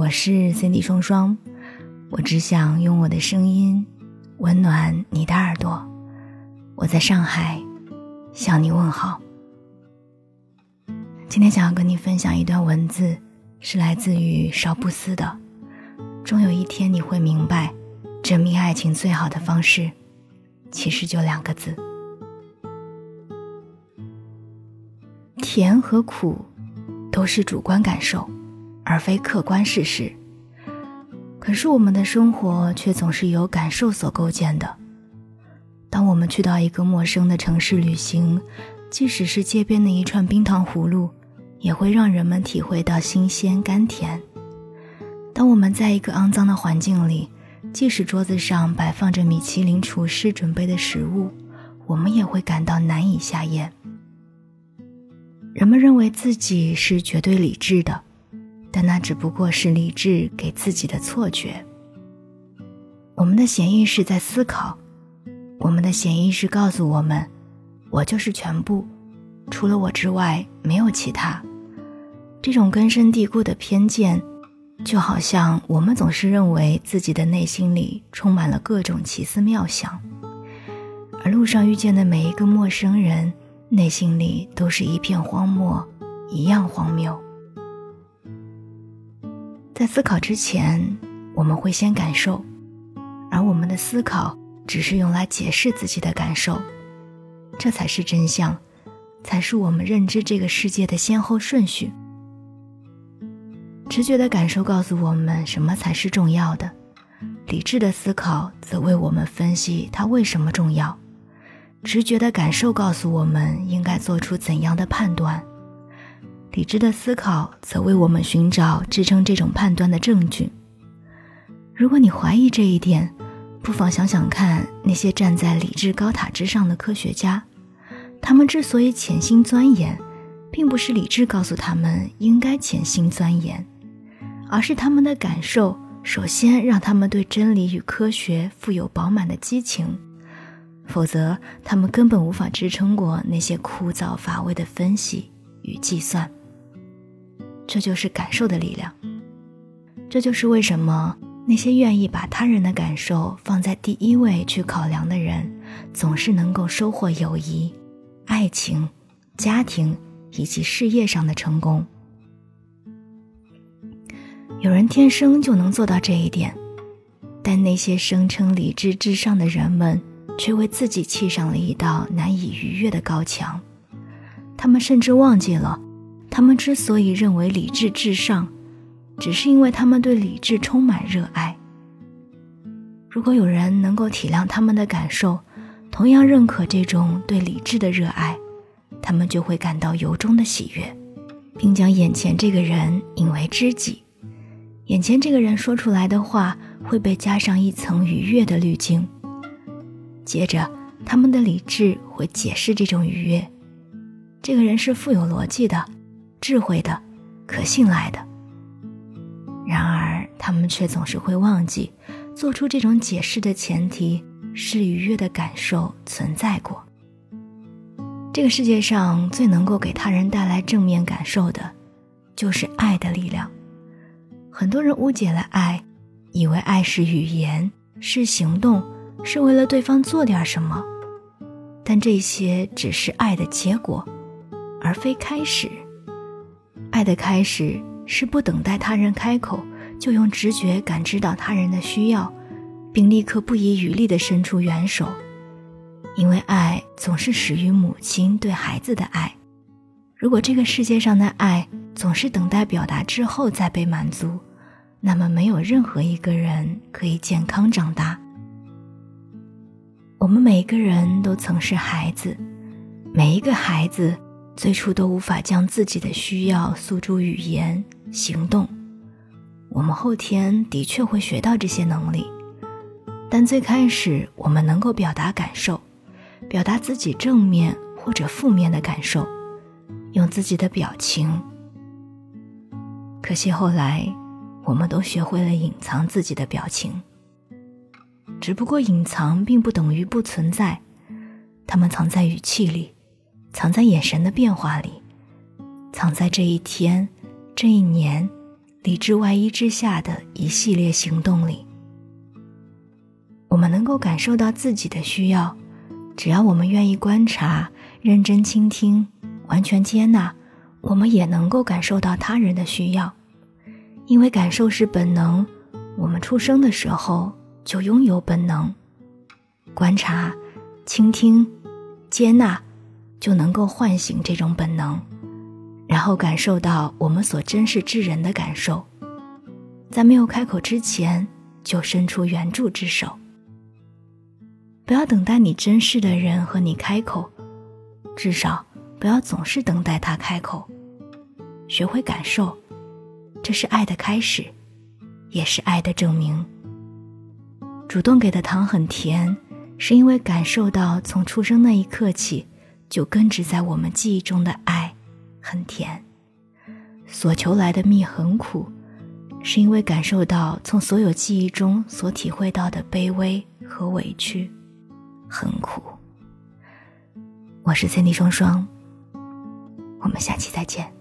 我是 Cindy 双双，我只想用我的声音温暖你的耳朵。我在上海向你问好。今天想要跟你分享一段文字，是来自于少布斯的。终有一天你会明白，证明爱情最好的方式，其实就两个字：甜和苦，都是主观感受。而非客观事实。可是我们的生活却总是由感受所构建的。当我们去到一个陌生的城市旅行，即使是街边的一串冰糖葫芦，也会让人们体会到新鲜甘甜。当我们在一个肮脏的环境里，即使桌子上摆放着米其林厨师准备的食物，我们也会感到难以下咽。人们认为自己是绝对理智的。但那只不过是理智给自己的错觉。我们的潜意识在思考，我们的潜意识告诉我们：“我就是全部，除了我之外没有其他。”这种根深蒂固的偏见，就好像我们总是认为自己的内心里充满了各种奇思妙想，而路上遇见的每一个陌生人，内心里都是一片荒漠，一样荒谬。在思考之前，我们会先感受，而我们的思考只是用来解释自己的感受，这才是真相，才是我们认知这个世界的先后顺序。直觉的感受告诉我们什么才是重要的，理智的思考则为我们分析它为什么重要。直觉的感受告诉我们应该做出怎样的判断。理智的思考则为我们寻找支撑这种判断的证据。如果你怀疑这一点，不妨想想看那些站在理智高塔之上的科学家，他们之所以潜心钻研，并不是理智告诉他们应该潜心钻研，而是他们的感受首先让他们对真理与科学富有饱满的激情，否则他们根本无法支撑过那些枯燥乏味的分析与计算。这就是感受的力量。这就是为什么那些愿意把他人的感受放在第一位去考量的人，总是能够收获友谊、爱情、家庭以及事业上的成功。有人天生就能做到这一点，但那些声称理智至上的人们，却为自己砌上了一道难以逾越的高墙。他们甚至忘记了。他们之所以认为理智至上，只是因为他们对理智充满热爱。如果有人能够体谅他们的感受，同样认可这种对理智的热爱，他们就会感到由衷的喜悦，并将眼前这个人引为知己。眼前这个人说出来的话会被加上一层愉悦的滤镜，接着他们的理智会解释这种愉悦。这个人是富有逻辑的。智慧的，可信赖的。然而，他们却总是会忘记，做出这种解释的前提是愉悦的感受存在过。这个世界上最能够给他人带来正面感受的，就是爱的力量。很多人误解了爱，以为爱是语言，是行动，是为了对方做点什么。但这些只是爱的结果，而非开始。爱的开始是不等待他人开口，就用直觉感知到他人的需要，并立刻不遗余力地伸出援手。因为爱总是始于母亲对孩子的爱。如果这个世界上的爱总是等待表达之后再被满足，那么没有任何一个人可以健康长大。我们每个人都曾是孩子，每一个孩子。最初都无法将自己的需要诉诸语言、行动。我们后天的确会学到这些能力，但最开始我们能够表达感受，表达自己正面或者负面的感受，用自己的表情。可惜后来，我们都学会了隐藏自己的表情。只不过隐藏并不等于不存在，它们藏在语气里。藏在眼神的变化里，藏在这一天、这一年，理智外衣之下的一系列行动里。我们能够感受到自己的需要，只要我们愿意观察、认真倾听、完全接纳，我们也能够感受到他人的需要。因为感受是本能，我们出生的时候就拥有本能。观察、倾听、接纳，就能够唤醒这种本能，然后感受到我们所珍视之人的感受，在没有开口之前，就伸出援助之手。不要等待你珍视的人和你开口，至少不要总是等待他开口。学会感受，这是爱的开始，也是爱的证明。主动给的糖很甜，是因为感受到从出生那一刻起就根植在我们记忆中的爱很甜。所求来的蜜很苦，是因为感受到从所有记忆中所体会到的卑微和委屈。很苦。我是 Cindy 双双，我们下期再见。